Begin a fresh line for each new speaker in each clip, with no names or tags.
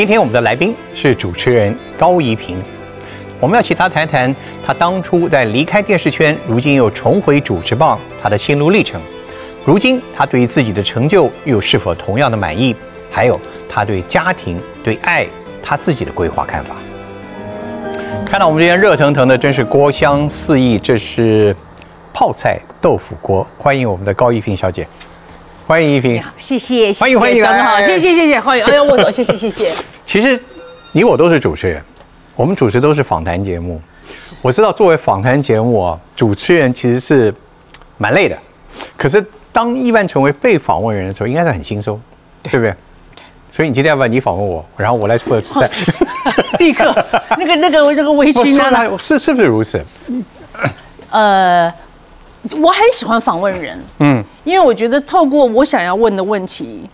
今天我们的来宾是主持人高怡平，我们要请他谈谈他当初在离开电视圈，如今又重回主持棒，他的心路历程。如今他对于自己的成就又是否同样的满意？还有他对家庭、对爱、他自己的规划看法。看到我们这边热腾腾的，真是锅香四溢，这是泡菜豆腐锅。欢迎我们的高一平小姐，欢迎一平。
谢谢，
欢迎欢迎，
刚刚好，谢谢谢谢，欢迎，哎呀，握手，谢谢谢谢。
其实你我都是主持人，我们主持都是访谈节目。我知道作为访谈节目啊，主持人其实是蛮累的，可是当一般成为被访问人的时候，应该是很轻松，对不对？所以你今天要不要你访问我，然后我来负责吃菜，
立刻那个那个那个微 醺
啊，是是不是如此？
呃，我很喜欢访问人，嗯，因为我觉得透过我想要问的问题，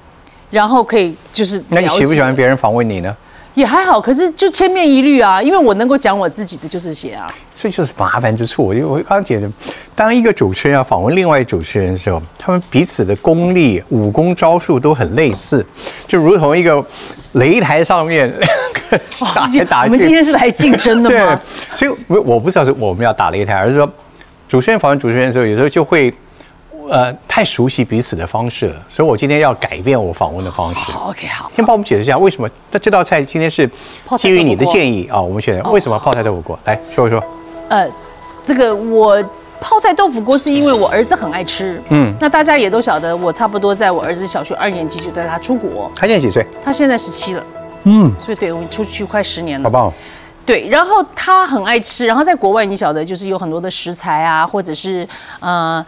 然后可以就是
那你喜不喜欢别人访问你呢？
也还好，可是就千面一律啊，因为我能够讲我自己的就是写啊，
这就是麻烦之处。因为我刚刚解释，当一个主持人要访问另外一主持人的时候，他们彼此的功力、武功招数都很类似，就如同一个擂台上面 两个
打来打去。我们今天是来竞争的
吗？对，所以我我不知道是我们要打擂台，而是说主持人访问主持人的时候，有时候就会。呃，太熟悉彼此的方式了，所以我今天要改变我访问的方式。
OK，好。
先帮我们解释一下，为什么这这道菜今天是基于你的建议啊？我们选为什么泡菜豆腐锅？来说一说。呃，
这个我泡菜豆腐锅是因为我儿子很爱吃。嗯。那大家也都晓得，我差不多在我儿子小学二年级就带他出国。
他现在几岁？
他现在十七了。嗯。所以对我们出去快十年了。
好棒。
对，然后他很爱吃，然后在国外你晓得，就是有很多的食材啊，或者是呃。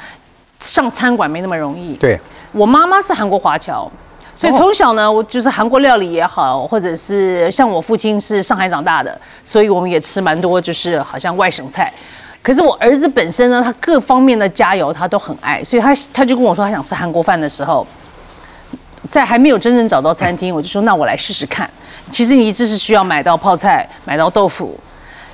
上餐馆没那么容易。
对，
我妈妈是韩国华侨，所以从小呢，我就是韩国料理也好，或者是像我父亲是上海长大的，所以我们也吃蛮多，就是好像外省菜。可是我儿子本身呢，他各方面的加油他都很爱，所以他他就跟我说他想吃韩国饭的时候，在还没有真正找到餐厅，我就说那我来试试看。其实你只是需要买到泡菜，买到豆腐。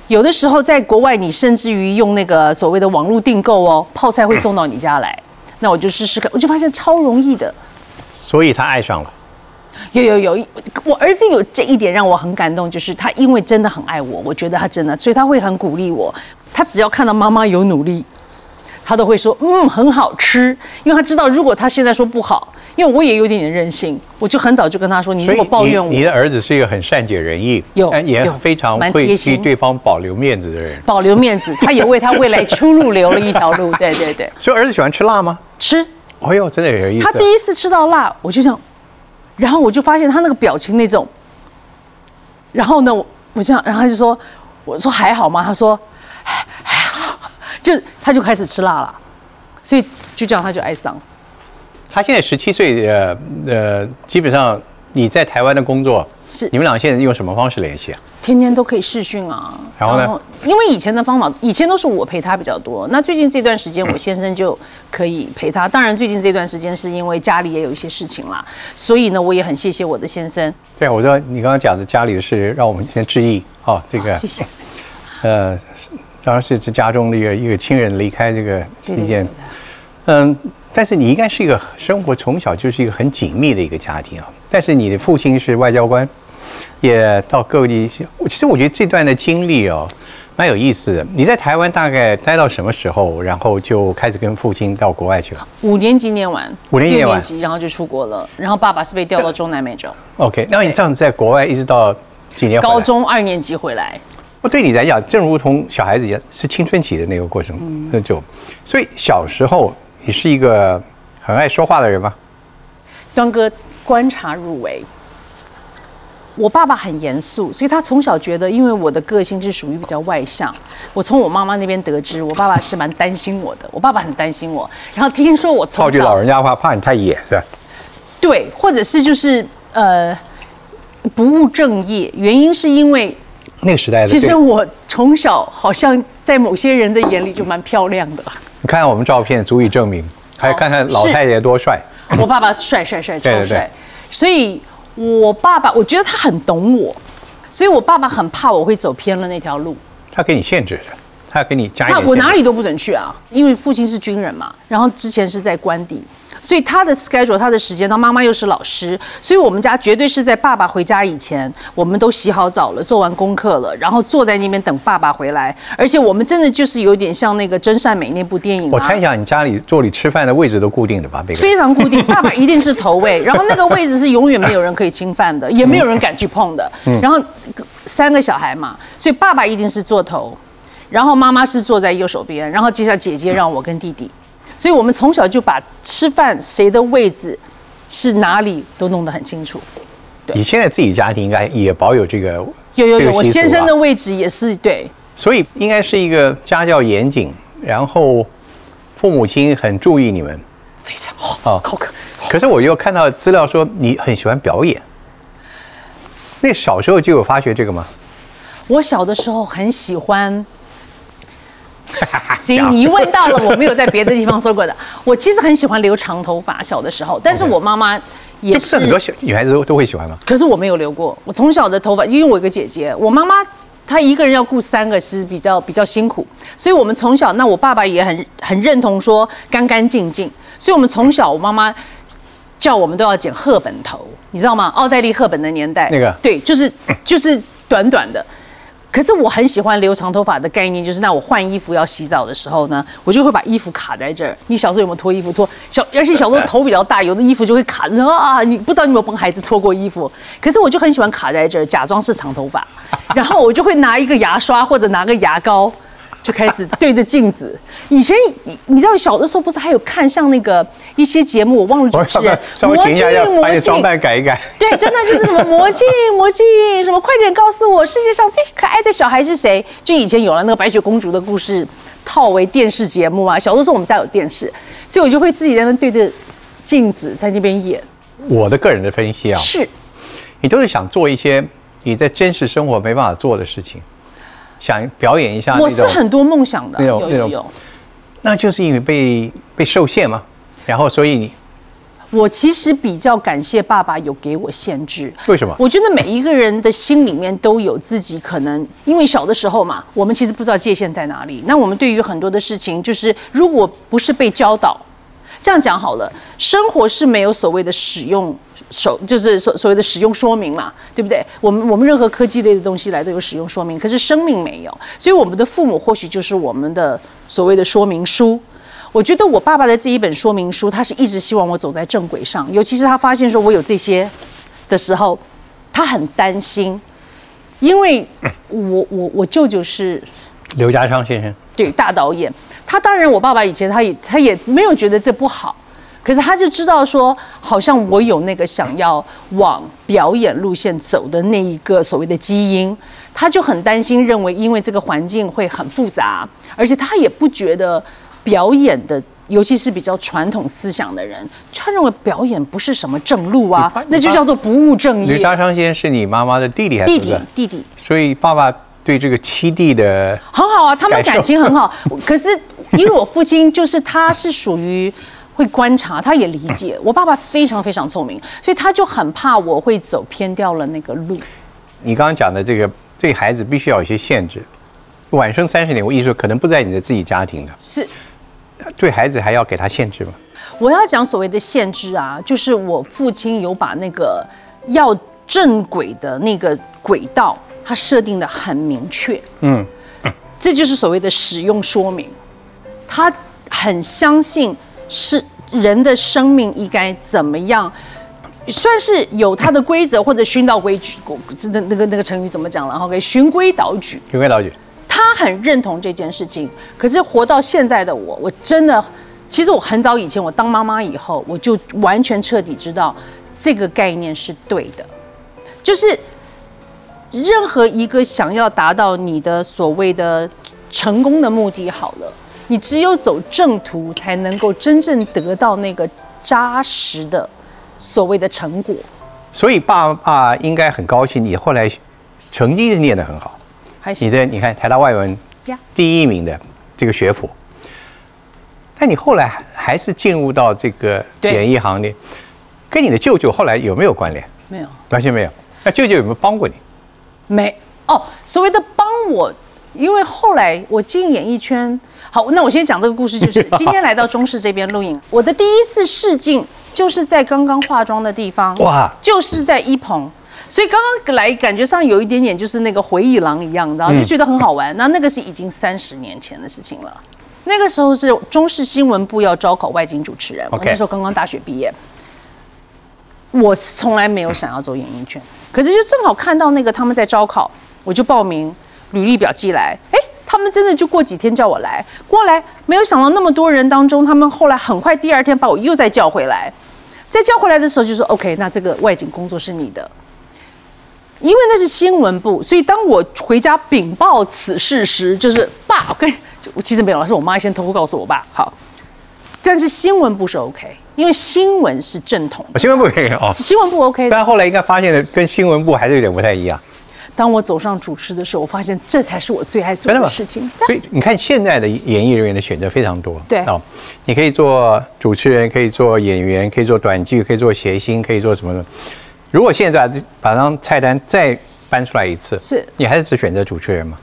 有的时候在国外，你甚至于用那个所谓的网络订购哦，泡菜会送到你家来。那我就试试看，我就发现超容易的。
所以他爱上了。
有有有，我儿子有这一点让我很感动，就是他因为真的很爱我，我觉得他真的，所以他会很鼓励我。他只要看到妈妈有努力。他都会说，嗯，很好吃，因为他知道，如果他现在说不好，因为我也有点点任性，我就很早就跟他说，你如果抱怨我，
你的儿子是一个很善解人意，
有
也非常会替对方保留面子的人，
保留面子，他也为他未来出路留了一条路，对对对。
所以儿子喜欢吃辣吗？
吃。
哎呦，真的有意思。
他第一次吃到辣，我就这样，然后我就发现他那个表情那种，然后呢，我这样，然后他就说，我说还好吗？他说。就他就开始吃辣了，所以就这样他就爱上。
他现在十七岁，呃呃，基本上你在台湾的工作是你们俩现在用什么方式联系啊？
天天都可以视讯啊。
然后呢？
因为以前的方法，以前都是我陪他比较多。那最近这段时间，我先生就可以陪他。当然，最近这段时间是因为家里也有一些事情啦，所以呢，我也很谢谢我的先生。
对，我说你刚刚讲的家里的事，让我们先致意哦。这个
谢谢。
呃。当然是这家中的一个一个亲人离开这个一件，嗯，但是你应该是一个生活从小就是一个很紧密的一个家庭啊。但是你的父亲是外交官，也到各地。其实我觉得这段的经历哦，蛮有意思的。你在台湾大概待到什么时候，然后就开始跟父亲到国外去了？
五年级念完，
五年级念完，
然后就出国了。然后爸爸是被调到中南美洲。
OK，那你这样子在国外一直到几年？
高中二年级回来。
对你来讲，正如同小孩子一样，是青春期的那个过程，那就，所以小时候你是一个很爱说话的人吗？
端哥观察入微，我爸爸很严肃，所以他从小觉得，因为我的个性是属于比较外向，我从我妈妈那边得知，我爸爸是蛮担心我的，我爸爸很担心我，然后听说我从
套句老人家话，怕你太野，是吧？
对，或者是就是呃不务正业，原因是因为。
那个时代的，
其实我从小好像在某些人的眼里就蛮漂亮的。
你看看我们照片，足以证明。还看看老太爷多帅。
我爸爸帅帅帅 超帅，所以我爸爸我觉得他很懂我，所以我爸爸很怕我会走偏了那条路。
他给你限制的，他要给你加一点。
我哪里都不准去啊，因为父亲是军人嘛，然后之前是在官邸。所以他的 schedule 他的时间，他妈妈又是老师，所以我们家绝对是在爸爸回家以前，我们都洗好澡了，做完功课了，然后坐在那边等爸爸回来。而且我们真的就是有点像那个真善美那部电影、啊。
我猜想你家里坐里吃饭的位置都固定的吧？
非常固定，爸爸一定是头位，然后那个位置是永远没有人可以侵犯的，也没有人敢去碰的。然后三个小孩嘛，所以爸爸一定是坐头，然后妈妈是坐在右手边，然后接下来姐姐让我跟弟弟，所以我们从小就把吃饭谁的位置是哪里都弄得很清楚。
你现在自己家庭应该也保有这个
有有有，我先生的位置也是对，
所以应该是一个家教严谨，然后父母亲很注意你们。
非常好，
啊。
好可。
可是我又看到资料说你很喜欢表演，那小时候就有发觉这个吗？
我小的时候很喜欢。行，你一问到了，我没有在别的地方说过的。我其实很喜欢留长头发，小的时候，但是我妈妈也
是
是
很多小女孩子都都会喜欢吗？
可是我没有留过。我从小的头发，因为我有个姐姐，我妈妈她一个人要顾三个，是比较比较辛苦，所以我们从小，那我爸爸也很很认同说干干净净，所以我们从小，我妈妈叫我们都要剪赫本头，你知道吗？奥黛丽·赫本的年代，
那个
对，就是就是短短的。可是我很喜欢留长头发的概念，就是那我换衣服要洗澡的时候呢，我就会把衣服卡在这儿。你小时候有没有脱衣服脱？小而且小时候头比较大，有的衣服就会卡着啊！你不知道你有没有帮孩子脱过衣服？可是我就很喜欢卡在这儿，假装是长头发，然后我就会拿一个牙刷或者拿个牙膏。就开始对着镜子。以前你你知道小的时候不是还有看像那个一些节目，我忘了主
我
持人，
稍微停一下，要把
魔镜
你装扮改一改。
对，真的就是什么魔镜魔镜，什么快点告诉我世界上最可爱的小孩是谁？就以前有了那个白雪公主的故事套为电视节目啊。小的时候我们家有电视，所以我就会自己在那边对着镜子在那边演。
我的个人的分析啊，
是，
你都是想做一些你在真实生活没办法做的事情，想表演一下
我，是很多梦想的，
那种那种
有有有。
那就是因为被被受限嘛，然后所以你
我其实比较感谢爸爸有给我限制。
为什么？
我觉得每一个人的心里面都有自己可能，因为小的时候嘛，我们其实不知道界限在哪里。那我们对于很多的事情，就是如果不是被教导，这样讲好了，生活是没有所谓的使用手，就是所所谓的使用说明嘛，对不对？我们我们任何科技类的东西来都有使用说明，可是生命没有，所以我们的父母或许就是我们的所谓的说明书。我觉得我爸爸的这一本说明书，他是一直希望我走在正轨上，尤其是他发现说我有这些的时候，他很担心，因为我我我舅舅是
刘家昌先生，
对大导演，他当然我爸爸以前他也他也没有觉得这不好，可是他就知道说，好像我有那个想要往表演路线走的那一个所谓的基因，他就很担心，认为因为这个环境会很复杂，而且他也不觉得表演的。尤其是比较传统思想的人，他认为表演不是什么正路啊，那就叫做不务正业。
刘家昌先生是你妈妈的弟弟还是
弟弟？弟弟
所以爸爸对这个七弟的
很好啊，他们
感
情很好。可是因为我父亲就是他是属于会观察，他也理解我爸爸非常非常聪明，所以他就很怕我会走偏掉了那个路。
你刚刚讲的这个对孩子必须要有一些限制。晚生三十年，我意思说可能不在你的自己家庭的，
是
对孩子还要给他限制吗？
我要讲所谓的限制啊，就是我父亲有把那个要正轨的那个轨道，他设定的很明确。
嗯，
这就是所谓的使用说明。他很相信是人的生命应该怎么样，算是有他的规则或者循道规矩，那那个那个成语怎么讲了？？OK，循规蹈矩。
循规蹈矩。
他很认同这件事情，可是活到现在的我，我真的，其实我很早以前我当妈妈以后，我就完全彻底知道这个概念是对的，就是任何一个想要达到你的所谓的成功的目的，好了，你只有走正途，才能够真正得到那个扎实的所谓的成果。
所以爸爸应该很高兴，你后来成绩是念得很好。
还
你的你看台大外文
呀
第一名的这个学府，但你后来还还是进入到这个演艺行列，跟你的舅舅后来有没有关联？
没有。
完全没有。那舅舅有没有帮过你？
没哦，所谓的帮我，因为后来我进演艺圈，好，那我先讲这个故事，就是 今天来到中视这边录影，我的第一次试镜就是在刚刚化妆的地方，
哇，
就是在一棚，所以刚刚来感觉上有一点点就是那个回忆狼一样的，就觉得很好玩。那那个是已经三十年前的事情了，那个时候是中视新闻部要招考外景主持人，我那时候刚刚大学毕业。我从来没有想要走演艺圈，可是就正好看到那个他们在招考，我就报名，履历表寄来，哎，他们真的就过几天叫我来，过来，没有想到那么多人当中，他们后来很快第二天把我又再叫回来，再叫回来的时候就说 OK，那这个外景工作是你的，因为那是新闻部，所以当我回家禀报此事时，就是爸，我跟我其实没有，是我妈先偷偷告诉我爸，好，但是新闻部是 OK，因为新闻是正统的，
新闻部也有。哦，
新闻部 OK。
但后来应该发现的跟新闻部还是有点不太一样。
当我走上主持的时候，我发现这才是我最爱做
的
事情。
所以你看，现在的演艺人员的选择非常多。
对
哦，你可以做主持人，可以做演员，可以做短剧，可以做谐星，可以做什么的。如果现在把那张菜单再搬出来一次，
是
你还是只选择主持人吗？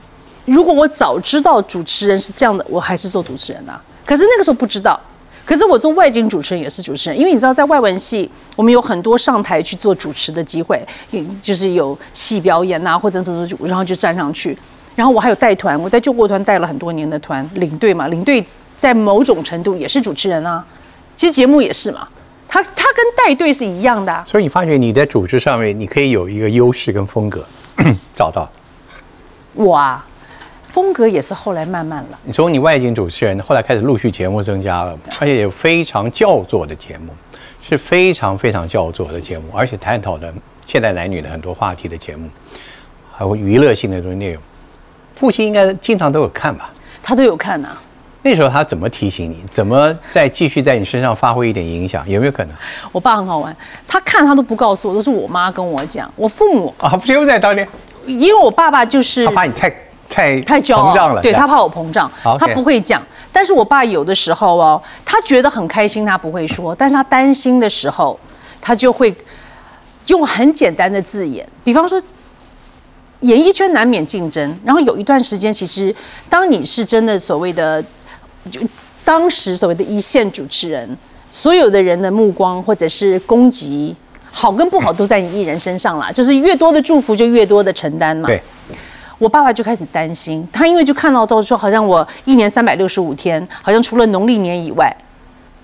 如果我早知道主持人是这样的，我还是做主持人啊。可是那个时候不知道。可是我做外景主持人也是主持人，因为你知道，在外文系，我们有很多上台去做主持的机会，也就是有戏表演呐、或者怎么怎么，然后就站上去。然后我还有带团，我在救国团带了很多年的团，领队嘛，领队在某种程度也是主持人啊。其实节目也是嘛，他他跟带队是一样的、啊。
所以你发觉你在主持上面，你可以有一个优势跟风格 找到。
我啊，风格也是后来慢慢了。
你从你外景主持人，后来开始陆续节目增加了，而且有非常叫座的节目，是非常非常叫座的节目，而且探讨的现代男女的很多话题的节目，还有娱乐性的东西内容。父亲应该经常都有看吧？
他都有看呐、
那时候他怎么提醒你？怎么再继续在你身上发挥一点影响？有没有可能
我爸很好玩，他看他都不告诉我，都是我妈跟我讲。我父母，
啊？不用在当年，
因为我爸爸就是
他怕你太太
太骄傲
膨胀了，
对他怕我膨胀，他不会讲。但是我爸有的时候哦，他觉得很开心，他不会说，但是他担心的时候，他就会用很简单的字眼，比方说。演艺圈难免竞争，然后有一段时间，其实当你是真的所谓的，就当时所谓的一线主持人，所有的人的目光或者是攻击，好跟不好都在你一人身上啦。就是越多的祝福，就越多的承担嘛。
对，
我爸爸就开始担心，他因为就看到都说，好像我一年三百六十五天，好像除了农历年以外，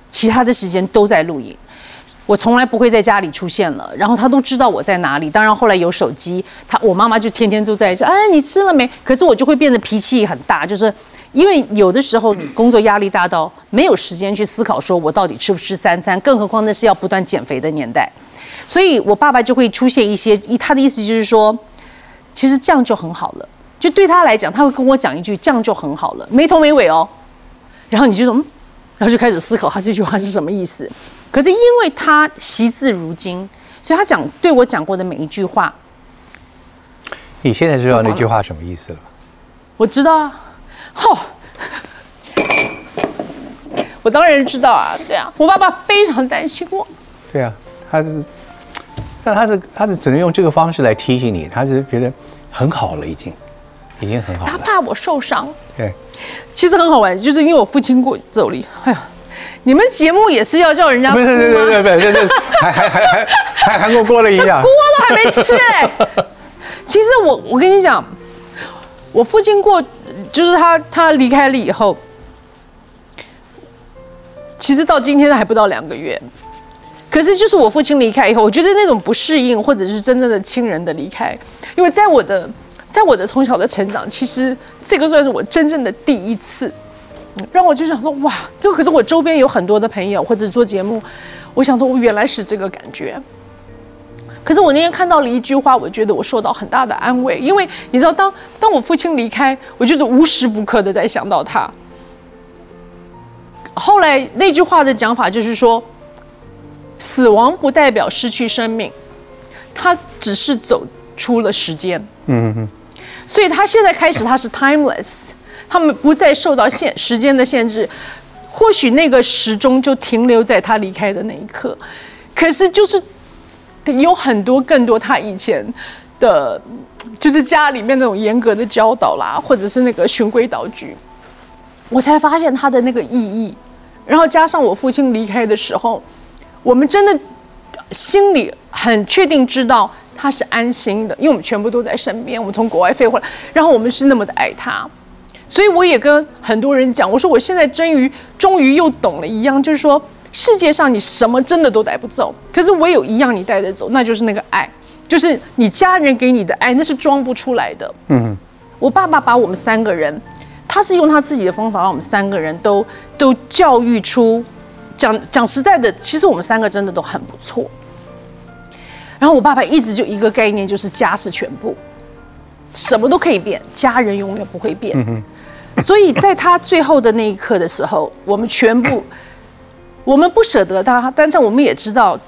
其他的时间都在露营。我从来不会在家里出现了，然后他都知道我在哪里。当然后来有手机，他我妈妈就天天都在说，哎，你吃了没？可是我就会变得脾气很大，就是因为有的时候你工作压力大到没有时间去思考，说我到底吃不吃三餐，更何况那是要不断减肥的年代，所以我爸爸就会出现一些，他的意思就是说，其实这样就很好了。就对他来讲，他会跟我讲一句，这样就很好了，没头没尾哦。然后你就说，嗯，然后就开始思考他这句话是什么意思。可是因为他惜字如金，所以他讲对我讲过的每一句话，
你现在知道那句话什么意思了吧？
我知道啊。吼、我当然知道啊，对啊，我爸爸非常担心我。
对啊，他是，但他是他是只能用这个方式来提醒你，他是觉得很好了，已经，已经很好了。
他怕我受伤。
对，
其实很好玩，就是因为我父亲过走了，哎呀，你们节目也是要叫人家？
不是，对对对对，这是还还还还还韩国过了一样
锅。都还没吃哎、其实我我跟你讲，我父亲过，就是他他离开了以后，其实到今天还不到两个月。可是就是我父亲离开以后，我觉得那种不适应，或者是真正的亲人的离开，因为在我的在我的从小的成长，其实这个算是我真正的第一次，让我就想说哇，就可是我周边有很多的朋友或者做节目，我想说我原来是这个感觉。可是我那天看到了一句话，我觉得我受到很大的安慰，因为你知道，当当我父亲离开，我就是无时不刻的在想到他。后来那句话的讲法就是说，死亡不代表失去生命，他只是走出了时间。
嗯嗯
所以他现在开始他是 timeless，他们不再受到限时间的限制，或许那个时钟就停留在他离开的那一刻，可是就是有很多更多他以前的，就是家里面那种严格的教导啦，或者是那个循规蹈矩，我才发现他的那个意义。然后加上我父亲离开的时候，我们真的心里很确定知道他是安心的，因为我们全部都在身边，我们从国外飞回来，然后我们是那么的爱他。所以我也跟很多人讲，我说我现在终于终于又懂了一样，就是说世界上你什么真的都带不走，可是唯有一样你带得走，那就是那个爱，就是你家人给你的爱，那是装不出来的。嗯，我爸爸把我们三个人，他是用他自己的方法，把我们三个人都都教育出，讲讲实在的，其实我们三个真的都很不错。然后我爸爸一直就一个概念，就是家是全部，什么都可以变，家人永远不会变。所以在他最后的那一刻的时候，我们全部，我们不舍得他，但是我们也知道，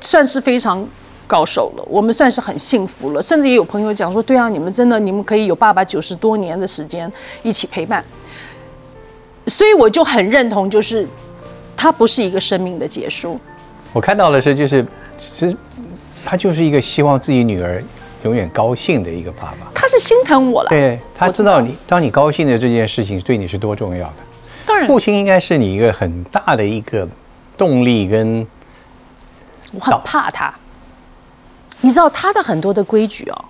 算是非常高手了。我们算是很幸福了，甚至也有朋友讲说：“对啊，你们真的，你们可以有爸爸九十多年的时间一起陪伴。”所以我就很认同，就是他不是一个生命的结束。
我看到的是，就是其实他就是一个希望自己女儿。永远高兴的一个爸爸，
他是心疼我了。
对他知道你，当你高兴的这件事情对你是多重要的。
当然，
父亲应该是你一个很大的一个动力跟。
我很怕他，你知道他的很多的规矩哦，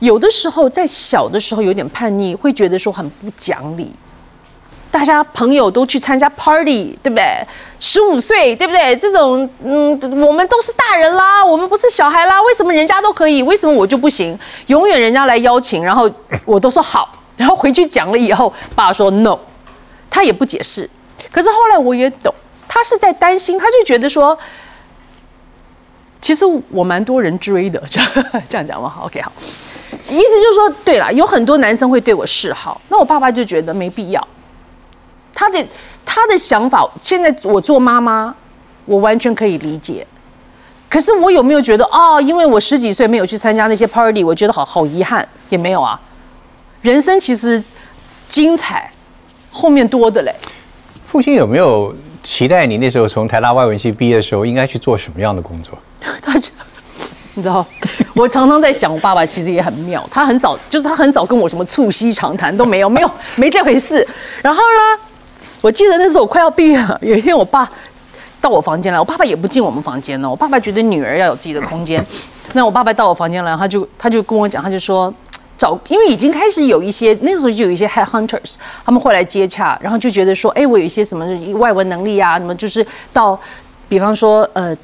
有的时候在小的时候有点叛逆，会觉得说很不讲理。大家朋友都去参加 party，对不对？十五岁，对不对？这种，嗯，我们都是大人啦，我们不是小孩啦。为什么人家都可以，为什么我就不行？永远人家来邀请，然后我都说好，然后回去讲了以后，爸爸说 no，他也不解释。可是后来我也懂，他是在担心，他就觉得说，其实我蛮多人追的，这样讲吗？好，OK，好，意思就是说，对了，有很多男生会对我示好，那我爸爸就觉得没必要。他的他的想法，现在我做妈妈，我完全可以理解。可是我有没有觉得哦？因为我十几岁没有去参加那些 party，我觉得好好遗憾，也没有啊。人生其实精彩，后面多的嘞。
父亲有没有期待你那时候从台大外文系毕业的时候，应该去做什么样的工作？
他就你知道，我常常在想，我爸爸其实也很妙，他很少，就是他很少跟我什么促膝长谈都没有，没有没这回事。然后呢？我记得那时候我快要毕业了，有一天我爸到我房间来，我爸爸也不进我们房间呢。我爸爸觉得女儿要有自己的空间，那我爸爸到我房间来，他就他就跟我讲，他就说找，因为已经开始有一些那个时候就有一些 head hunters，他们会来接洽，然后就觉得说，哎，我有一些什么外文能力啊，什么就是到，比方说呃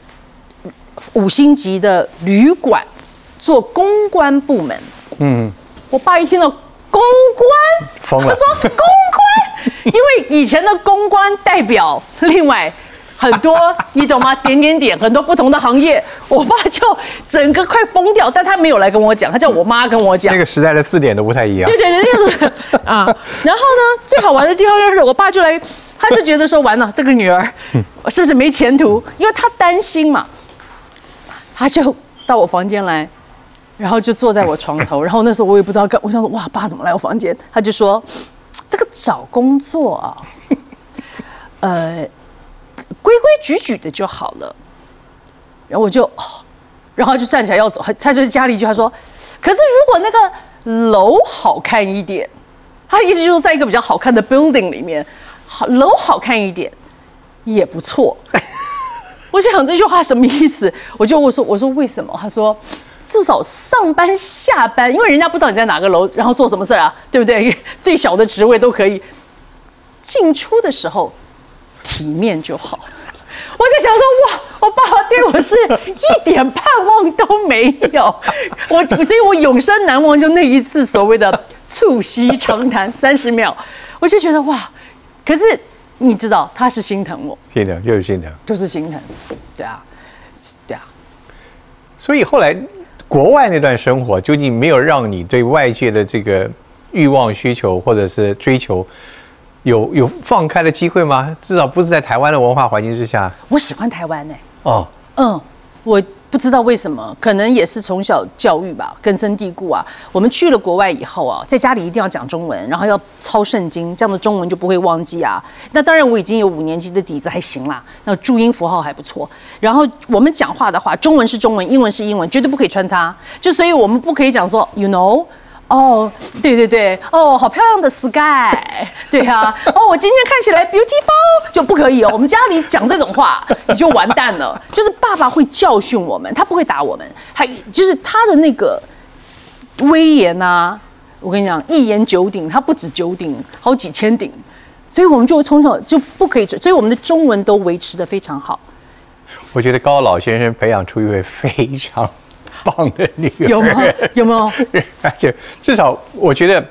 五星级的旅馆做公关部门。嗯，我爸一听到公关，他说公关。因为以前的公关代表另外很多，你懂吗？点点点，很多不同的行业，我爸就整个快疯掉，但他没有来跟我讲，他叫我妈跟我讲。
那个时代的字典都不太一样。
对对对，就是啊。然后呢，最好玩的地方就是我爸就来，他就觉得说完了，这个女儿是不是没前途？因为他担心嘛，他就到我房间来，然后就坐在我床头，然后那时候我也不知道干，我想说哇，爸怎么来我房间？他就说。这个找工作啊，呃，规规矩矩的就好了。然后我就，然后就站起来要走。他就在家里一句他说：“可是如果那个楼好看一点，他的意思就是在一个比较好看的 building 里面，好楼好看一点也不错。”我就想这句话什么意思？我就我说我说为什么？他说。至少上班下班，因为人家不知道你在哪个楼，然后做什么事啊，对不对？最小的职位都可以进出的时候体面就好。我在想说，哇，我爸爸对我是一点盼望都没有。我所以，我永生难忘就那一次所谓的促膝长谈三十秒，我就觉得哇。可是你知道，他是心疼我，
心疼就是心疼，
就是心疼，对啊，对啊。
所以后来。国外那段生活究竟没有让你对外界的这个欲望需求或者是追求有有放开的机会吗？至少不是在台湾的文化环境之下。
我喜欢台湾呢。哦，嗯，我不知道为什么，可能也是从小教育吧，根深蒂固啊。我们去了国外以后啊，在家里一定要讲中文，然后要抄圣经，这样的中文就不会忘记啊。那当然，我已经有五年级的底子，还行啦。那注音符号还不错。然后我们讲话的话，中文是中文，英文是英文，绝对不可以穿插。就所以我们不可以讲说，you know。哦，对对对，哦，好漂亮的 sky，对啊，哦，我今天看起来 beautiful 就不可以哦。我们家里讲这种话，你就完蛋了。就是爸爸会教训我们，他不会打我们，还就是他的那个威严呐。我跟你讲，一言九鼎，他不止九鼎，好几千鼎。所以我们就从小就不可以，所以我们的中文都维持的非常好。
我觉得高老先生培养出一位非常。棒的女儿
有吗？有没有？
而且至少我觉得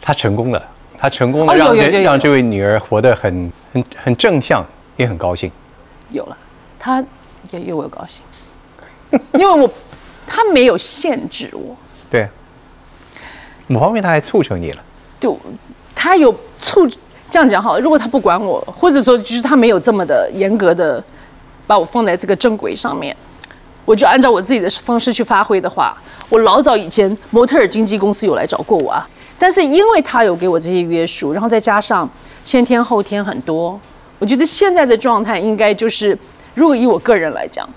他成功了，他成功了，让让这位女儿活得很很很正向，也很高兴。
有了，她也有我高兴，因为我他没有限制我。
对，某方面他还促成你了。
就他有促这样讲好了。如果他不管我，或者说就是他没有这么的严格的把我放在这个正轨上面。我就按照我自己的方式去发挥的话，我老早以前模特儿经纪公司有来找过我啊，但是因为他有给我这些约束，然后再加上先天后天很多，我觉得现在的状态应该就是，如果以我个人来讲，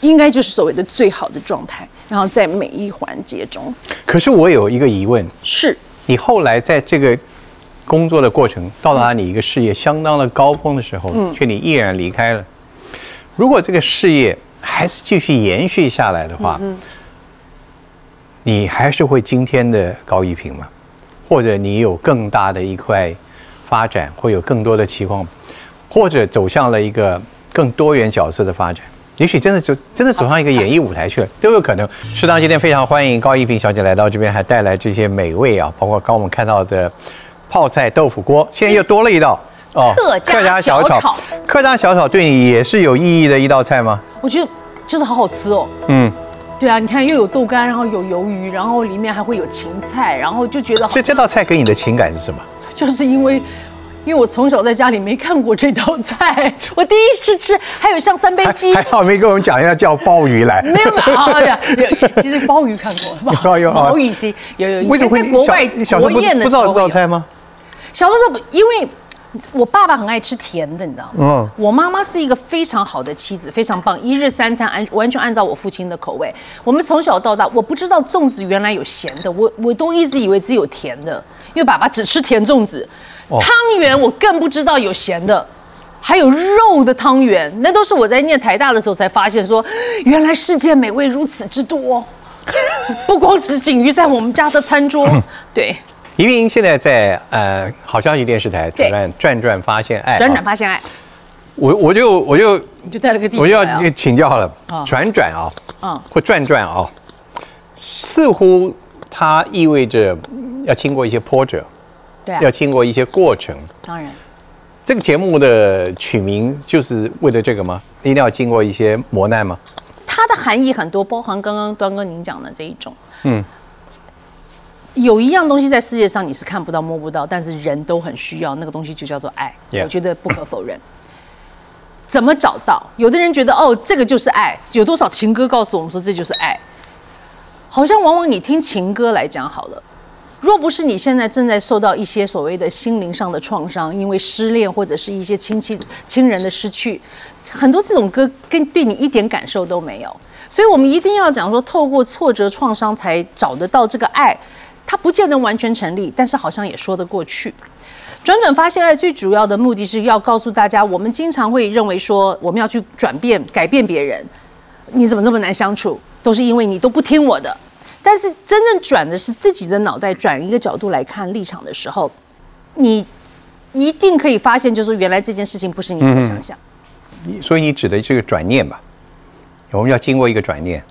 应该就是所谓的最好的状态，然后在每一环节中。
可是我有一个疑问，
是
你后来在这个工作的过程到达你一个事业相当的高峰的时候，却你毅然离开了，如果这个事业。还是继续延续下来的话，你还是会今天的高一平吗？或者你有更大的一块发展，会有更多的期望，或者走向了一个更多元角色的发展？也许真的走，真的走上一个演艺舞台去了，都有可能。适当今天非常欢迎高一平小姐来到这边，还带来这些美味啊，包括刚我们看到的泡菜豆腐锅，现在又多了一道。
哦，客家小炒，
客家小炒对你也是有意义的一道菜吗？
我觉得就是好好吃哦。嗯，对啊，你看又有豆干，然后有鱿鱼，然后里面还会有芹菜，然后就觉得。
所以这道菜给你的情感是什么？
就是因为，因为我从小在家里没看过这道菜，我第一次吃，还有像三杯鸡，
还好没跟我们讲一下叫鲍鱼来。
没有 啊，有其实鲍鱼看过，有鲍鱼是有有。
为什么会
国外国宴的
时候不知道这道菜吗？
小的时候因为。我爸爸很爱吃甜的，你知道吗？嗯。我妈妈是一个非常好的妻子，非常棒，一日三餐按完全按照我父亲的口味。我们从小到大，我不知道粽子原来有咸的，我我都一直以为只有甜的，因为爸爸只吃甜粽子。汤圆我更不知道有咸的，还有肉的汤圆，那都是我在念台大的时候才发现，说原来世界美味如此之多，不光只仅于在我们家的餐桌。对。
移民现在在呃好消息电视台转转转转发现爱，
转转发现爱，
我我就我就
就带了个地，
我就要请教了，转转啊，嗯，或转转啊，似乎它意味着要经过一些波折，
对，
要经过一些过程，
当然，
这个节目的取名就是为了这个吗？一定要经过一些磨难吗？
它的含义很多，包含刚刚端哥您讲的这一种，嗯。有一样东西在世界上你是看不到摸不到，但是人都很需要那个东西，就叫做爱。我觉得不可否认。怎么找到？有的人觉得哦，这个就是爱。有多少情歌告诉我们说这就是爱？好像往往你听情歌来讲好了，若不是你现在正在受到一些所谓的心灵上的创伤，因为失恋或者是一些亲戚亲人的失去，很多这种歌跟对你一点感受都没有。所以我们一定要讲说，透过挫折创伤才找得到这个爱。它不见得完全成立，但是好像也说得过去。转转发现爱最主要的目的是要告诉大家，我们经常会认为说我们要去转变、改变别人，你怎么这么难相处？都是因为你都不听我的。但是真正转的是自己的脑袋，转一个角度来看立场的时候，你一定可以发现，就是原来这件事情不是你所想象。
所以你指的这个转念吧？我们要经过一个转念。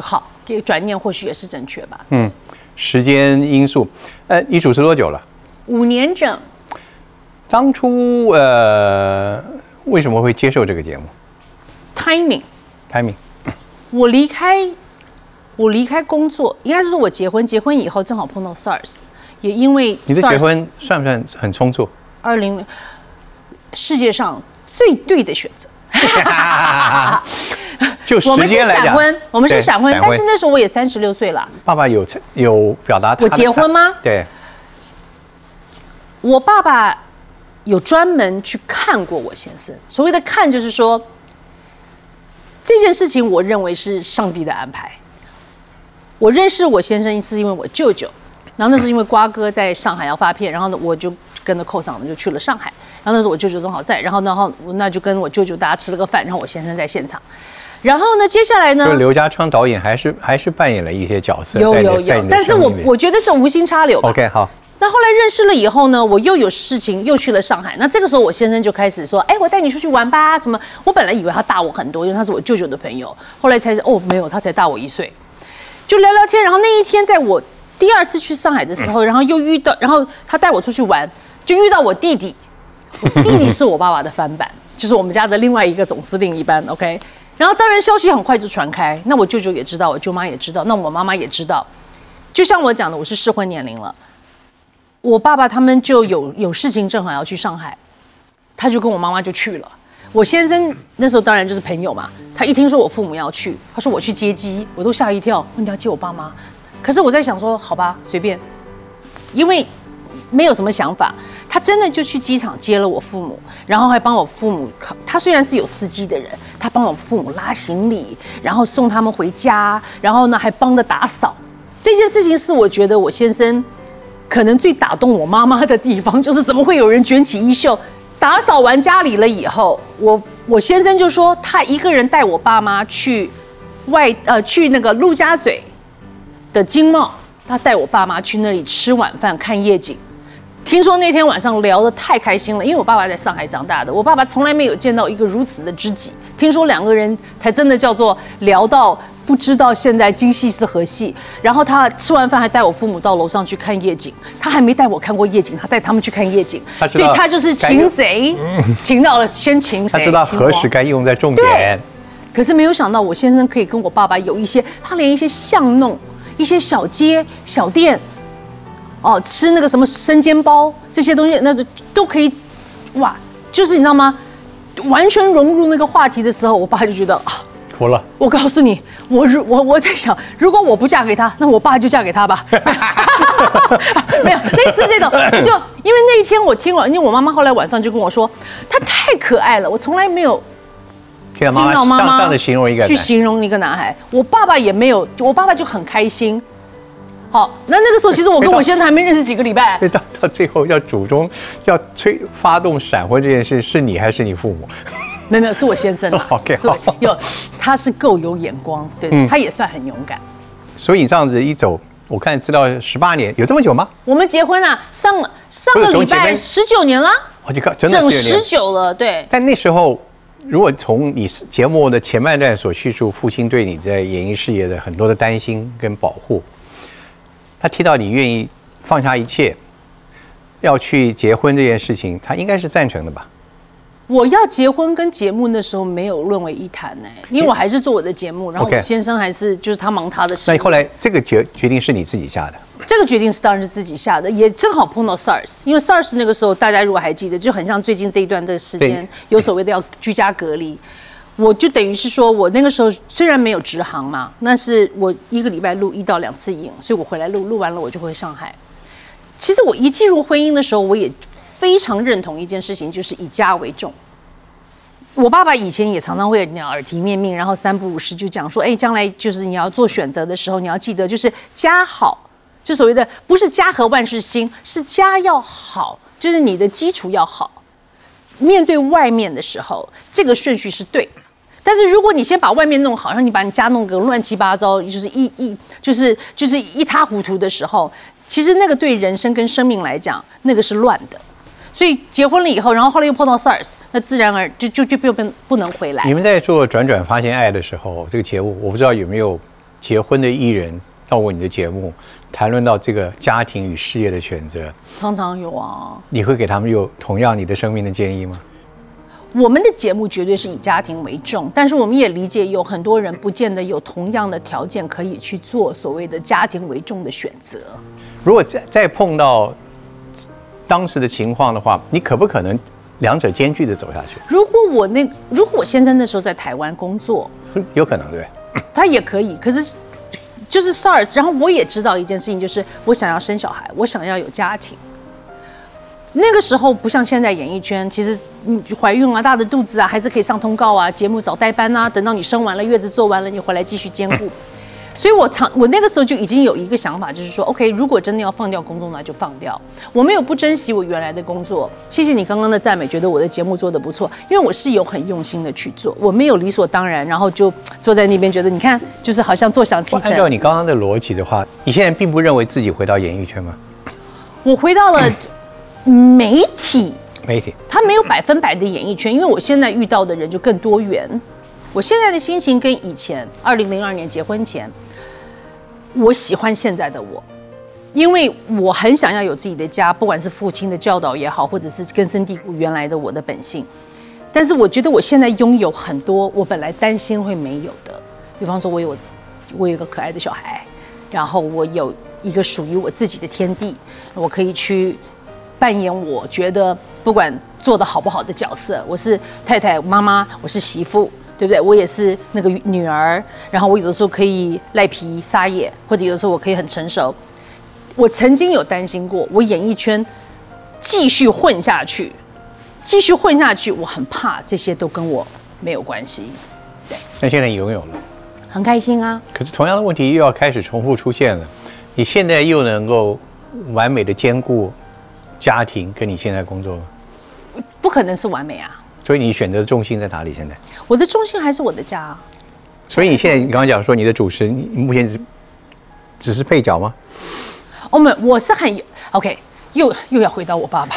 好，这个转念或许也是正确吧？嗯。
时间因素，呃，你主持多久了？
五年整。
当初呃，为什么会接受这个节目
？Timing。
Timing。
我离开，我离开工作，应该是说我结婚，结婚以后正好碰到 SARS，也因为
你的结婚算不算很冲突？
二零，世界上最对的选择。
就时
我们是
间来讲
闪婚，我们是闪婚，但是那时候我也三十六岁了。
爸爸有有表达他
我结婚吗
对，
我爸爸有专门去看过我先生。所谓的看，就是说这件事情，我认为是上帝的安排。我认识我先生是因为我舅舅，然后那时候因为瓜哥在上海要发片，然后呢我就跟着寇嫂我们就去了上海，然后那时候我舅舅正好在，然后然后我那就跟我舅舅大家吃了个饭，然后我先生在现场，然后呢接下来呢
就刘家昌导演还是还是扮演了一些角色，
有有有但是我我觉得是无心插柳。
OK 好，
那后来认识了以后呢，我又有事情又去了上海。那这个时候我先生就开始说：“哎，我带你出去玩吧。”怎么？我本来以为他大我很多，因为他是我舅舅的朋友。后来才是哦，没有，他才大我一岁。就聊聊天，然后那一天在我第二次去上海的时候，然后又遇到，然后他带我出去玩，就遇到我弟弟。弟弟是我爸爸的翻版，就是我们家的另外一个总司令一般。OK，然后当然消息很快就传开，那我舅舅也知道，我舅妈也知道，那我妈妈也知道。就像我讲的，我是适婚年龄了。我爸爸他们就有有事情，正好要去上海，他就跟我妈妈就去了。我先生那时候当然就是朋友嘛，他一听说我父母要去，他说我去接机，我都吓一跳，问你要接我爸妈？可是我在想说，好吧，随便，因为没有什么想法。他真的就去机场接了我父母，然后还帮我父母。他虽然是有司机的人，他帮我父母拉行李，然后送他们回家，然后呢还帮着打扫。这件事情是我觉得我先生可能最打动我妈妈的地方，就是怎么会有人卷起衣袖，打扫完家里了以后，我我先生就说他一个人带我爸妈去外呃去那个陆家嘴的经贸，他带我爸妈去那里吃晚饭看夜景。听说那天晚上聊得太开心了，因为我爸爸在上海长大的，我爸爸从来没有见到一个如此的知己。听说两个人才真的叫做聊到不知道现在今夕是何夕。然后他吃完饭还带我父母到楼上去看夜景，他还没带我看过夜景，他带他们去看夜景，所以他就是擒贼，擒到了先擒谁，
他知道何时该用在重点。
可是没有想到，我先生可以跟我爸爸有一些，他连一些巷弄、一些小街、小店，哦，吃那个什么生煎包这些东西，那就都可以，哇，就是你知道吗？完全融入那个话题的时候，我爸就觉得啊，
服了，
我告诉你，我如我我在想，如果我不嫁给他，那我爸就嫁给他吧。没有类似这种，就因为那一天我听了，因为我妈妈后来晚上就跟我说，他太可爱了，我从来没有
听到妈
妈
的形容一个，
去形容一个男孩，我爸爸也没有，我爸爸就很开心。好，那那个时候其实我跟我先生还没认识几个礼拜
所以，到到最后要主动要催发动闪婚这件事，是你还是你父母？
没有没有是我先生啦
OK，好
有他是够有眼光，对，
嗯
他也算很勇敢。
所以你这样子一走，我看知道十八年，有这么久吗？
我们结婚啊，上上个礼拜十九年了，
我就看真的
整十九了，对。
但那时候，如果从你节目的前半段所叙述，父亲对你在演艺事业的很多的担心跟保护，他提到你愿意放下一切，要去结婚这件事情，他应该是赞成的吧？
我要结婚跟节目那时候没有论为一谈呢、因为我还是做我的节目，然后我先生还是就是他忙他的事业。
那后来这个决决定是你自己下的，
这个决定是当然是自己下的，也正好碰到 SARS，因为 SARS 那个时候大家如果还记得，就很像最近这一段的时间有所谓的要居家隔离，我就等于是说我那个时候虽然没有直航嘛，但是我一个礼拜录一到两次影，所以我回来录录完了我就回上海。其实我一进入婚姻的时候，我也非常认同一件事情，就是以家为重。我爸爸以前也常常会耳提面命，然后三不五时就讲说，哎，将来就是你要做选择的时候，你要记得就是家好，就所谓的不是家和万事兴，是家要好，就是你的基础要好。面对外面的时候，这个顺序是对。但是如果你先把外面弄好，然后你把你家弄个乱七八糟，就是一一就是就是一塌糊涂的时候，其实那个对人生跟生命来讲，那个是乱的。所以结婚了以后，然后后来又碰到 SARS，那自然而就就就不不不能回来
你。们在做《转转发现爱》的时候，这个节目我不知道有没有结婚的艺人到过你的节目，谈论到这个家庭与事业的选择，
常常有啊，
你会给他们有同样你的生命的建议吗？
我们的节目绝对是以家庭为重，但是我们也理解有很多人不见得有同样的条件可以去做所谓的家庭为重的选择。
如果再再碰到当时的情况的话，你可不可能两者兼具的走下去？
如果我那如果我先生那时候在台湾工作，
有可能对不对？
他也可以，可是就是 SARS，然后我也知道一件事情，就是我想要生小孩，我想要有家庭。那个时候不像现在演艺圈，其实你怀孕啊、大的肚子啊，还是可以上通告啊、节目找代班啊，等到你生完了、月子做完了，你回来继续兼顾。所以我常我那个时候就已经有一个想法，就是说，OK，如果真的要放掉工作，那就放掉。我没有不珍惜我原来的工作。谢谢你刚刚的赞美，觉得我的节目做得不错，因为我是有很用心的去做，我没有理所当然，然后就坐在那边觉得，你看，就是好像坐享其成。
按照你刚刚的逻辑的话，你现在并不认为自己回到演艺圈吗？
我回到了。媒体，
媒体，
它没有百分百的演艺圈，因为我现在遇到的人就更多元。我现在的心情跟以前二零零二年结婚前，我喜欢现在的我，因为我很想要有自己的家，不管是父亲的教导也好，或者是根深蒂固原来的我的本性。但是我觉得我现在拥有很多我本来担心会没有的，比方说我有我有一个可爱的小孩，然后我有一个属于我自己的天地，我可以去。扮演我觉得不管做的好不好的角色，我是太太、妈妈，我是媳妇，对不对？我也是那个女儿。然后我有的时候可以赖皮撒野，或者有的时候我可以很成熟。我曾经有担心过，我演艺圈继续混下去，继续混下去，我很怕这些都跟我没有关系。对，
那现在你拥有了，
很开心啊。
可是同样的问题又要开始重复出现了。你现在又能够完美的兼顾？家庭跟你现在工作，
不可能是完美啊。
所以你选择的重心在哪里？现在
我的重心还是我的家。
所以你现在你刚刚讲说你的主持，你目前只只是配角吗？
我们我是很 OK，又又要回到我爸爸。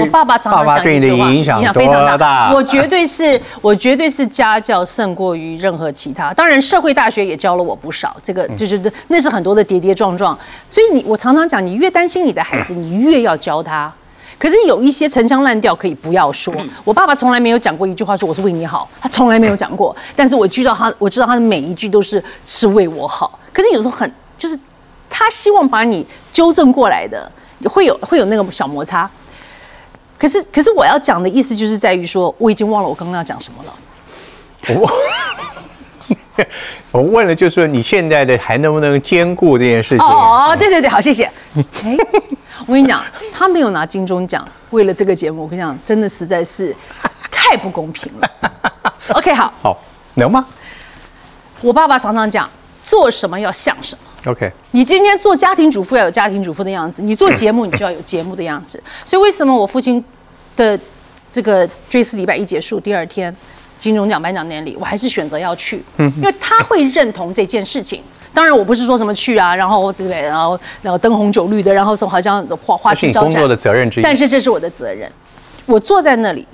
我爸爸常常讲一句话，影响非常大。我绝对是，我绝对是家教胜过于任何其他。当然，社会大学也教了我不少。这个就是那是很多的跌跌撞撞。所以你，我常常讲，你越担心你的孩子，你越要教他。可是有一些陈腔滥调可以不要说。我爸爸从来没有讲过一句话说我是为你好，他从来没有讲过。但是我知道他，我知道他的每一句都是是为我好。可是有时候很就是他希望把你纠正过来的，会有会有那个小摩擦。可是，可是我要讲的意思就是在于说，我已经忘了我刚刚要讲什么了。
我 我问了，就是说你现在的还能不能兼顾这件事情？
哦，对对对，好，谢谢。哎，我跟你讲，他没有拿金钟奖，为了这个节目，我跟你讲，真的实在是太不公平了。OK，好，
好，能吗？
我爸爸常常讲，做什么要像什么。
OK，
你今天做家庭主妇要有家庭主妇的样子，你做节目你就要有节目的样子。所以为什么我父亲的这个追思礼拜一结束，第二天金钟奖颁奖典礼，我还是选择要去，因为他会认同这件事情。当然我不是说什么去啊，然后对不对？然后然后灯红酒绿的，然后说好像花花枝招展。
工作的责任之一。
但是这是我的责任，我坐在那里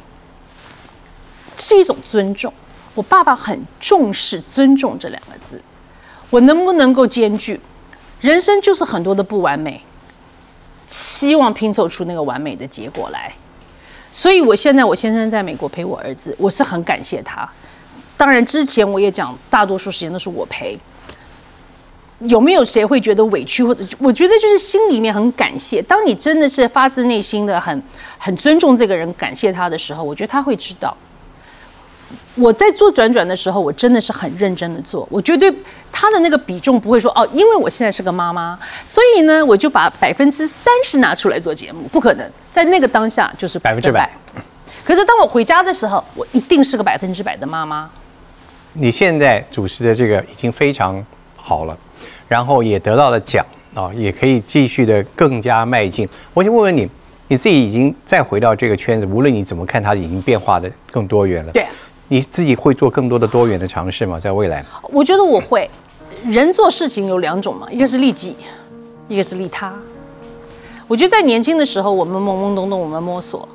是一种尊重。我爸爸很重视尊重这两个字。我能不能够兼具？人生就是很多的不完美，希望拼凑出那个完美的结果来。所以，我现在我先生在美国陪我儿子，我是很感谢他。当然，之前我也讲，大多数时间都是我陪。有没有谁会觉得委屈？或者我觉得就是心里面很感谢。当你真的是发自内心的很很尊重这个人，感谢他的时候，我觉得他会知道。我在做转转的时候，我真的是很认真的做，我绝对他的那个比重不会说哦，因为我现在是个妈妈，所以呢，我就把百分之三十拿出来做节目，不可能，在那个当下就是
百分之百。
可是当我回家的时候，我一定是个百分之百的妈妈。
你现在主持的这个已经非常好了，然后也得到了奖啊，也可以继续的更加迈进。我想问问你，你自己已经再回到这个圈子，无论你怎么看，它已经变化的更多元了。
对。
你自己会做更多的多元的尝试吗？在未来，
我觉得我会。人做事情有两种嘛，一个是利己，一个是利他。我觉得在年轻的时候，我们懵懵懂懂，我们摸索，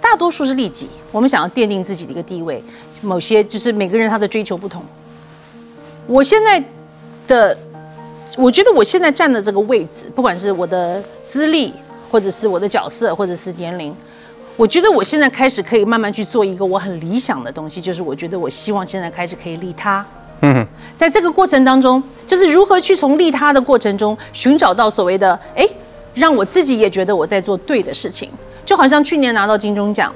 大多数是利己，我们想要奠定自己的一个地位。某些就是每个人他的追求不同。我现在的，我觉得我现在站的这个位置，不管是我的资历，或者是我的角色，或者是年龄。我觉得我现在开始可以慢慢去做一个我很理想的东西，就是我觉得我希望现在开始可以利他。嗯，在这个过程当中，就是如何去从利他的过程中寻找到所谓的哎，让我自己也觉得我在做对的事情。就好像去年拿到金钟奖，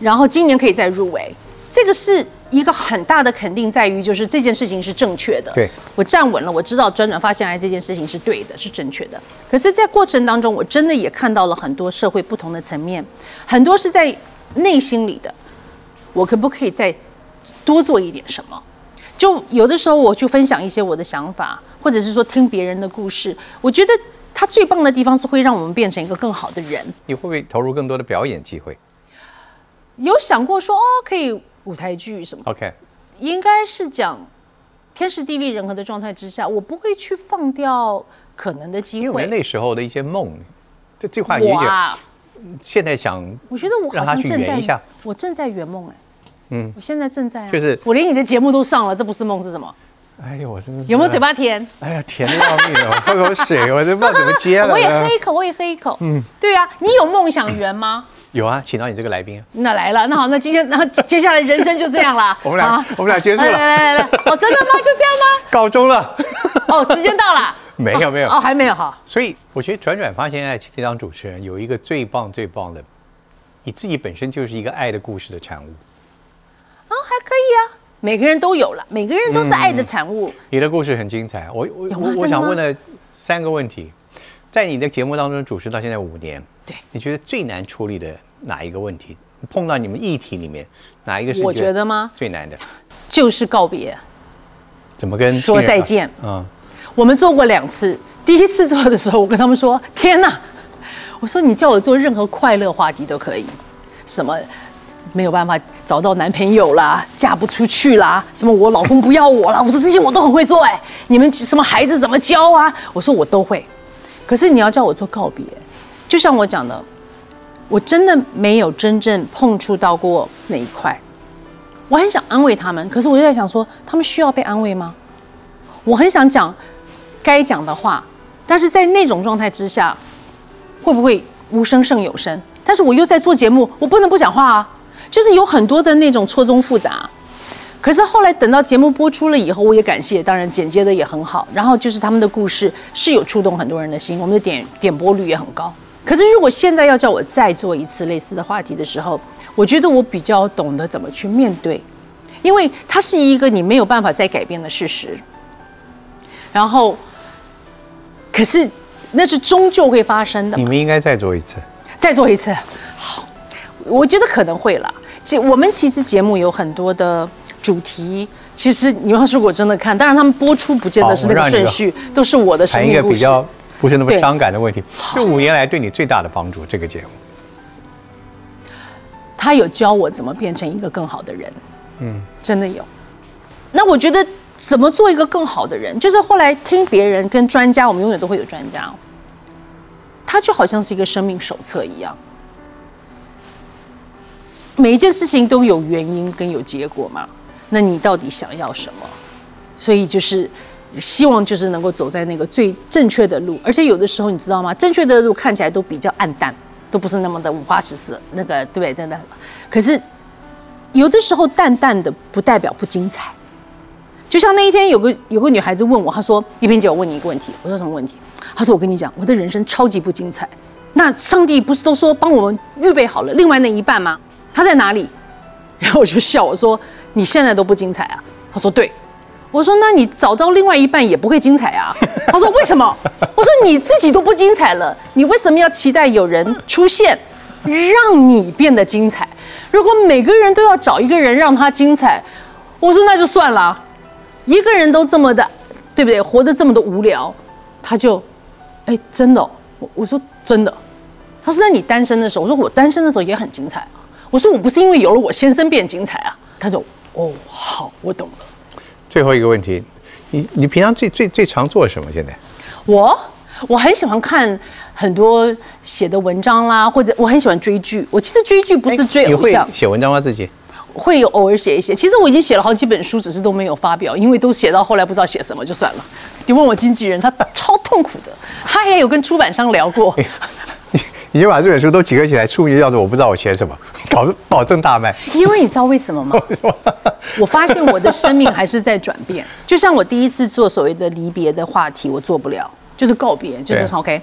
然后今年可以再入围，这个是一个很大的肯定，在于就是这件事情是正确的。
对，
我站稳了，我知道转转发现癌这件事情是对的，是正确的。可是，在过程当中，我真的也看到了很多社会不同的层面，很多是在内心里的，我可不可以再多做一点什么？就有的时候，我就分享一些我的想法，或者是说听别人的故事。我觉得它最棒的地方是会让我们变成一个更好的人。
你会不会投入更多的表演机会
有想过说哦，可以舞台剧什么
？？OK，
应该是讲天时地利人和的状态之下，我不会去放掉可能的机会
因为。那时候的一些梦，这这话有点
哇，
现在想
我觉得我好
让他去
像正
圆一下
在，我正在圆梦哎。
嗯
我现在正在啊，
就是
我连你的节目都上了，这不是梦是什么？
哎呦，我真的是
有没有嘴？巴甜？
哎呀，甜的要命了！我喝口水，我都不知道怎么接了。
我也喝一口，我也喝一口。嗯，对啊，你有梦想圆吗？
有啊，请到你这个来宾啊，
那来了，那好，那今天，那接下来人生就这样了。
我们俩
啊
我们俩结束了
来来来来，哦，真的吗？就这样吗？
告终了。
哦，时间到了。
没有没有
哦，还没有哈。
所以我觉得转转发现爱这当主持人有一个最棒最棒的，你自己本身就是一个爱的故事的产物。
啊，还可以啊，每个人都有了，每个人都是爱的产物。
你的故事很精彩，我我我想问了三个问题，在你的节目当中主持到现在五年，
对
你觉得最难处理的哪一个问题？碰到你们议题里面哪一个是
我觉得吗？
最难的？
就是告别，
怎么跟
说再见
嗯，
我们做过两次，第一次做的时候，我跟他们说：“天哪！”我说：“你叫我做任何快乐话题都可以，什么没有办法找到男朋友啦，嫁不出去啦，什么我老公不要我啦。”我说这些我都很会做哎、你们什么孩子怎么教啊？我说我都会，可是你要叫我做告别，就像我讲的，我真的没有真正碰触到过那一块。我很想安慰他们，可是我就在想说，他们需要被安慰吗？我很想讲该讲的话，但是在那种状态之下，会不会无声胜有声？但是我又在做节目，我不能不讲话啊，就是有很多的那种错综复杂。可是后来等到节目播出了以后，我也感谢，当然剪接的也很好，然后就是他们的故事是有触动很多人的心，我们的点点播率也很高。可是如果现在要叫我再做一次类似的话题的时候，我觉得我比较懂得怎么去面对，因为它是一个你没有办法再改变的事实。然后，可是那是终究会发生的。
你们应该再做一次。
再做一次，好，我觉得可能会了。其我们其实节目有很多的主题，其实你要如果真的看，当然他们播出不见得是那个顺序，都是我的生
谈一
命故事。
个比较不是那么伤感的问题。这五年来对你最大的帮助，这个节目。
他有教我怎么变成一个更好的人，嗯，真的有。那我觉得怎么做一个更好的人，就是后来听别人跟专家，我们永远都会有专家哦，他就好像是一个生命手册一样，每一件事情都有原因跟有结果嘛。那你到底想要什么？所以就是希望就是能够走在那个最正确的路，而且有的时候你知道吗？正确的路看起来都比较暗淡，都不是那么的五花十色，那个对不对？真的。可是有的时候淡淡的不代表不精彩。就像那一天有个有个女孩子问我，她说：“一萍姐，我问你一个问题。”我说：“什么问题？”她说：“我跟你讲，我的人生超级不精彩。那上帝不是都说帮我们预备好了另外那一半吗？他在哪里？”然后我就笑我说：“你现在都不精彩啊？”她说：“对。”我说：“那你找到另外一半也不会精彩啊？” 他说：“为什么？”我说：“你自己都不精彩了，你为什么要期待有人出现，让你变得精彩？如果每个人都要找一个人让他精彩，我说那就算了。一个人都这么的，对不对？活得这么的无聊，他就，哎，真的哦、我我说真的。他说：“那你单身的时候？”我说：“我单身的时候也很精彩啊。”我说：“我不是因为有了我先生变精彩啊。”他就：“哦，好，我懂了。”
最后一个问题，你你平常最最最常做什么？现在
我我很喜欢看很多写的文章啦，或者我很喜欢追剧。我其实追剧不是追
哎你会
偶像，
写文章吗？自己？
会有偶尔写一写。其实我已经写了好几本书，只是都没有发表，因为都写到后来不知道写什么就算了。你问我经纪人，他超痛苦的，他也有跟出版商聊过。
你你就把这本书都集合起来，出名就叫做“我不知道我写什么”，保保证大卖。
因为你知道为什么吗？我发现我的生命还是在转变。就像我第一次做所谓的离别的话题，我做不了，就是告别，就是
对
OK。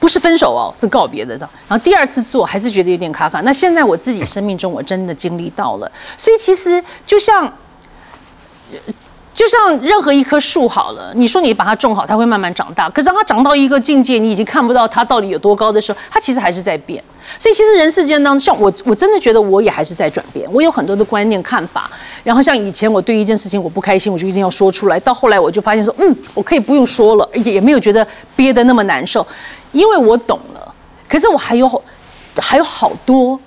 不是分手哦，是告别的。然后第二次做还是觉得有点卡卡。那现在我自己生命中我真的经历到了，所以其实就像。就像任何一棵树好了，你说你把它种好，它会慢慢长大。可是当它长到一个境界，你已经看不到它到底有多高的时候，它其实还是在变。所以其实人世间当中，像我，我真的觉得我也还是在转变。我有很多的观念看法。然后像以前我对一件事情我不开心，我就一定要说出来。到后来我就发现说，嗯，我可以不用说了，而且也没有觉得憋得那么难受，因为我懂了。可是我还有还有好多，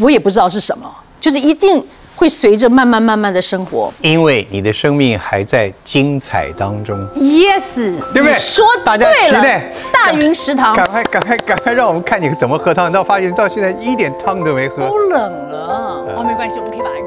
我也不知道是什么，就是一定。会随着慢慢慢慢的生活，
因为你的生命还在精彩当中。
Yes，
对不对？
说
大家期待
大云食堂，
赶快赶快赶快让我们看你怎么喝汤。到发现到现在一点汤都没喝，
都冷了。哦，没关系，我们可以把它。